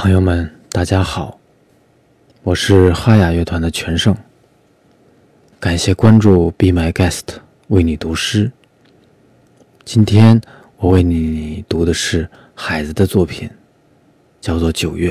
朋友们，大家好，我是哈雅乐团的全胜。感谢关注 Be My Guest，为你读诗。今天我为你读的是海子的作品，叫做《九月》。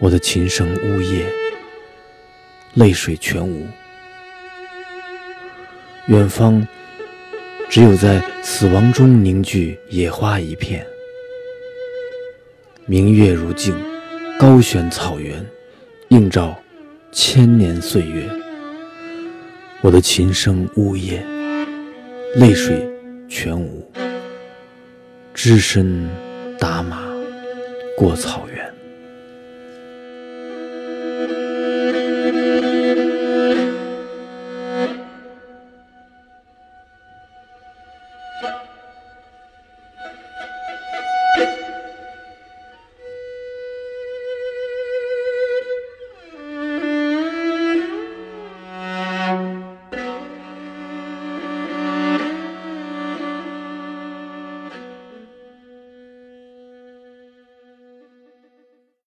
我的琴声呜咽，泪水全无。远方只有在死亡中凝聚野花一片。明月如镜，高悬草原，映照千年岁月。我的琴声呜咽，泪水全无。只身打马过草原。